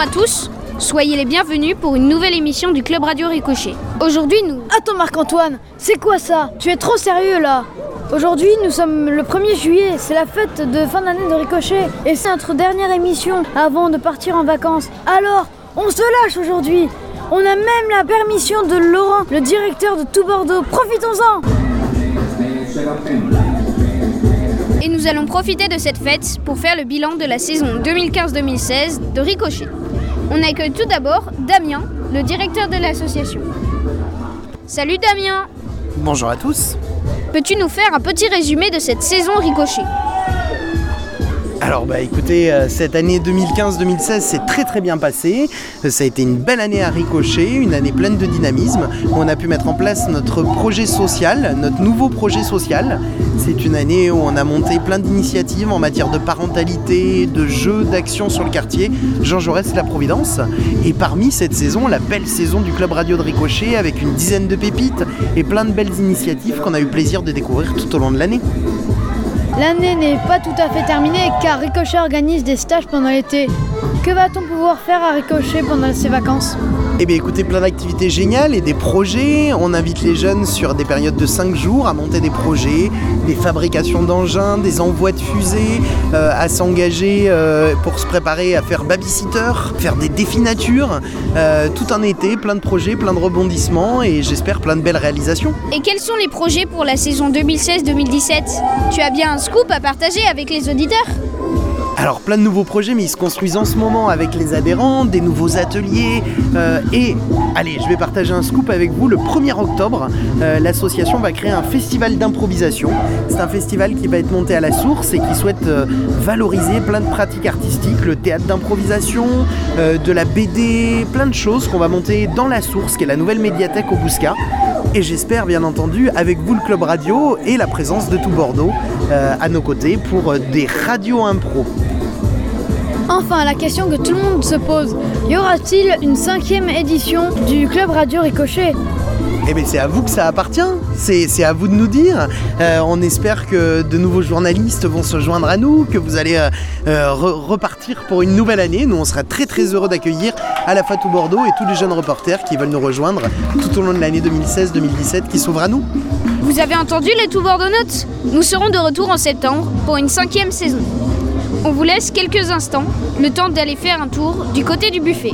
à tous, soyez les bienvenus pour une nouvelle émission du Club Radio Ricochet. Aujourd'hui, nous... Attends Marc-Antoine, c'est quoi ça? Tu es trop sérieux là Aujourd'hui, nous sommes le 1er juillet, c'est la fête de fin d'année de Ricochet et c'est notre dernière émission avant de partir en vacances. Alors, on se lâche aujourd'hui On a même la permission de Laurent, le directeur de tout Bordeaux. Profitons-en Et nous allons profiter de cette fête pour faire le bilan de la saison 2015-2016 de Ricochet. On accueille tout d'abord Damien, le directeur de l'association. Salut Damien. Bonjour à tous. Peux-tu nous faire un petit résumé de cette saison Ricochet? Alors bah écoutez, euh, cette année 2015-2016 s'est très très bien passée. Ça a été une belle année à Ricochet, une année pleine de dynamisme. On a pu mettre en place notre projet social, notre nouveau projet social. C'est une année où on a monté plein d'initiatives en matière de parentalité, de jeux, d'actions sur le quartier. Jean Jaurès, la Providence. Et parmi cette saison, la belle saison du Club Radio de Ricochet avec une dizaine de pépites et plein de belles initiatives qu'on a eu plaisir de découvrir tout au long de l'année. L'année n'est pas tout à fait terminée car Ricochet organise des stages pendant l'été. Que va-t-on pouvoir faire à Ricochet pendant ces vacances Eh bien écoutez, plein d'activités géniales et des projets. On invite les jeunes sur des périodes de 5 jours à monter des projets, des fabrications d'engins, des envois de fusées, euh, à s'engager euh, pour se préparer à faire babysitter, faire des défis nature. Euh, tout un été, plein de projets, plein de rebondissements et j'espère plein de belles réalisations. Et quels sont les projets pour la saison 2016-2017 Tu as bien un scoop à partager avec les auditeurs? Alors plein de nouveaux projets, mais ils se construisent en ce moment avec les adhérents, des nouveaux ateliers. euh, et allez, je vais partager un scoop avec vous. Le 1er octobre, euh, l'association va créer un festival d'improvisation. C'est un festival qui va être monté à la source et qui souhaite euh, valoriser plein de pratiques artistiques, le théâtre d'improvisation, de la BD, plein de choses qu'on va monter dans la source, qui est la nouvelle médiathèque au Bouscat. Et j'espère bien entendu avec vous le club radio et la présence de tout Bordeaux à nos côtés pour des radios impro. Enfin, la question que tout le monde se pose, y aura-t-il une cinquième édition du Club Radio Ricochet Eh bien, c'est à vous que ça appartient. C'est c'est à vous de nous dire. Euh, on espère que de nouveaux journalistes vont se joindre à nous, que vous allez euh, euh, re- repartir pour une nouvelle année. Nous, on sera très très heureux d'accueillir à la fois tout Bordeaux et tous les jeunes reporters qui veulent nous rejoindre tout au long de l'année 2016-2017 qui s'ouvre à nous. Vous avez entendu les tout Bordeaux-Notes Nous serons de retour en septembre pour une cinquième saison. On vous laisse quelques instants, le temps d'aller faire un tour du côté du buffet.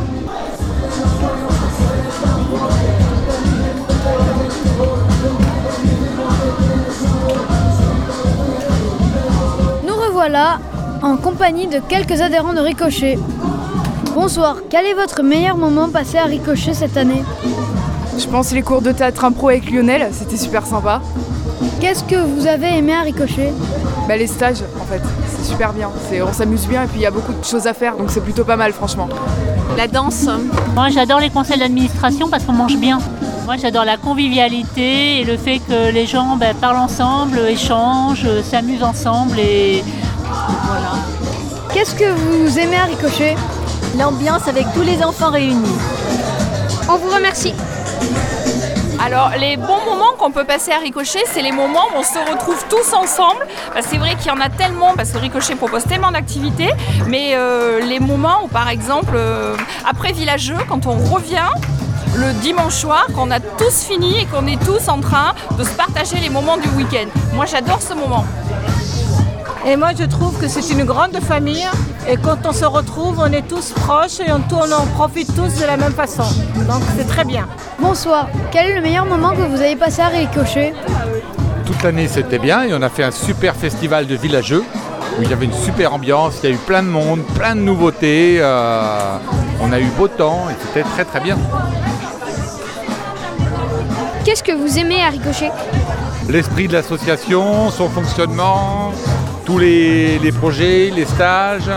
Nous revoilà en compagnie de quelques adhérents de Ricochet. Bonsoir, quel est votre meilleur moment passé à Ricochet cette année? Je pense les cours de théâtre impro avec Lionel, c'était super sympa. Qu'est-ce que vous avez aimé à Ricochet Bah, les stages, en fait, c'est super bien. C'est- On s'amuse bien et puis il y a beaucoup de choses à faire, donc c'est plutôt pas mal, franchement. La danse. Moi, j'adore les conseils d'administration parce qu'on mange bien. Moi, j'adore la convivialité et le fait que les gens ben, parlent ensemble, échangent, euh, s'amusent ensemble et voilà. Qu'est-ce que vous aimez à Ricochet L'ambiance avec tous les enfants réunis. On vous remercie. Alors, les bons moments qu'on peut passer à Ricochet, c'est les moments où on se retrouve tous ensemble. Que c'est vrai qu'il y en a tellement, parce que Ricochet propose tellement d'activités. Mais euh, les moments où, par exemple, euh, après Villageux, quand on revient le dimanche soir, qu'on a tous fini et qu'on est tous en train de se partager les moments du week-end. Moi, j'adore ce moment. Et moi, je trouve que c'est une grande famille. Et quand on se retrouve, on est tous proches et on, on en profite tous de la même façon. Donc, c'est très bien. Bonsoir, quel est le meilleur moment que vous avez passé à Ricochet? Toute l'année c'était bien et on a fait un super festival de villageux où il y avait une super ambiance, il y a eu plein de monde, plein de nouveautés, euh, on a eu beau temps et c'était très très bien. Qu'est-ce que vous aimez à Ricochet? L'esprit de l'association, son fonctionnement, tous les, les projets, les stages,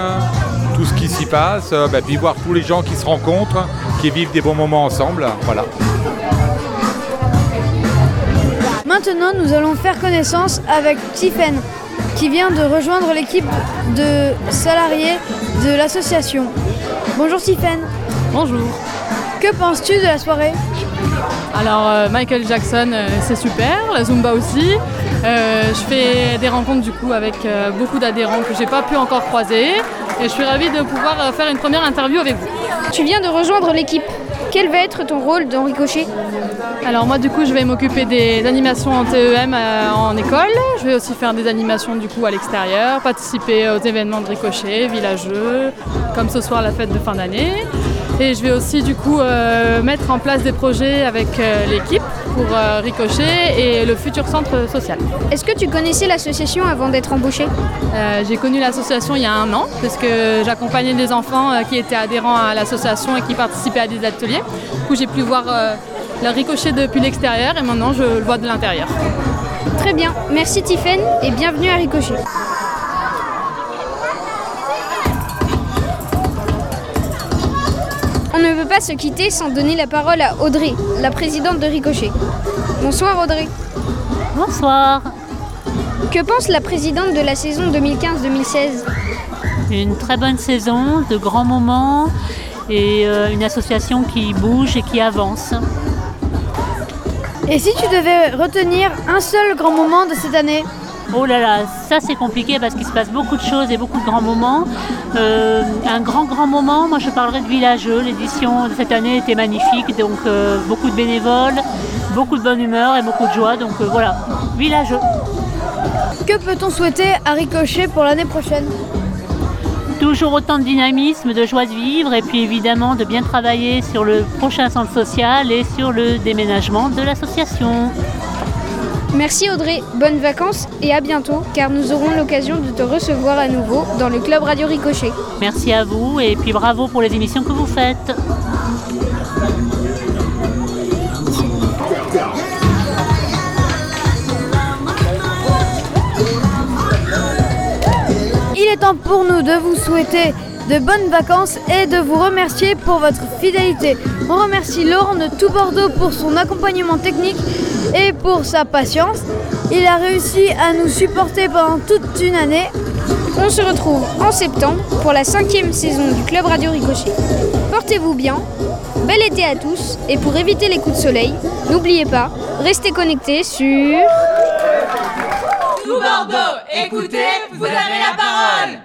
tout ce qui s'y passe, euh, bah, puis voir tous les gens qui se rencontrent, qui vivent des bons moments ensemble, voilà. Maintenant, nous allons faire connaissance avec Tiffen, qui vient de rejoindre l'équipe de salariés de l'association. Bonjour Tiffen. Bonjour. Que penses-tu de la soirée Alors euh, Michael Jackson, euh, c'est super, la Zumba aussi. Euh, je fais des rencontres du coup avec beaucoup d'adhérents que j'ai pas pu encore croiser et je suis ravie de pouvoir faire une première interview avec vous. Tu viens de rejoindre l'équipe. Quel va être ton rôle dans Ricochet Alors moi du coup je vais m'occuper des animations en TEM en école. Je vais aussi faire des animations du coup à l'extérieur, participer aux événements de Ricochet, villageux, comme ce soir la fête de fin d'année. Et je vais aussi du coup euh, mettre en place des projets avec euh, l'équipe pour euh, Ricochet et le futur centre social. Est-ce que tu connaissais l'association avant d'être embauché Euh, J'ai connu l'association il y a un an parce que j'accompagnais des enfants qui étaient adhérents à l'association et qui participaient à des ateliers. Du coup j'ai pu voir le Ricochet depuis l'extérieur et maintenant je le vois de l'intérieur. Très bien, merci Tiffaine et bienvenue à Ricochet. Pas se quitter sans donner la parole à Audrey, la présidente de Ricochet. Bonsoir Audrey. Bonsoir. Que pense la présidente de la saison 2015-2016 Une très bonne saison, de grands moments et euh, une association qui bouge et qui avance. Et si tu devais retenir un seul grand moment de cette année? Oh là là, ça c'est compliqué parce qu'il se passe beaucoup de choses et beaucoup de grands moments. Euh, un grand grand moment, moi je parlerai de Villageux. L'édition de cette année était magnifique, donc euh, beaucoup de bénévoles, beaucoup de bonne humeur et beaucoup de joie. Donc euh, voilà, Villageux. Que peut-on souhaiter à Ricochet pour l'année prochaine? Toujours autant de dynamisme, de joie de vivre et puis évidemment de bien travailler sur le prochain centre social et sur le déménagement de l'association. Merci Audrey, bonnes vacances et à bientôt car nous aurons l'occasion de te recevoir à nouveau dans le club Radio Ricochet. Merci à vous et puis bravo pour les émissions que vous faites. Il est temps pour nous de vous souhaiter de bonnes vacances et de vous remercier pour votre fidélité. On remercie Laurent de Tout Bordeaux pour son accompagnement technique et pour sa patience. Il a réussi à nous supporter pendant toute une année. On se retrouve en septembre pour la cinquième saison du Club Radio Ricochet. Portez-vous bien, bel été à tous et pour éviter les coups de soleil, n'oubliez pas, restez connectés sur... Tout Bordeaux, écoutez, vous avez la parole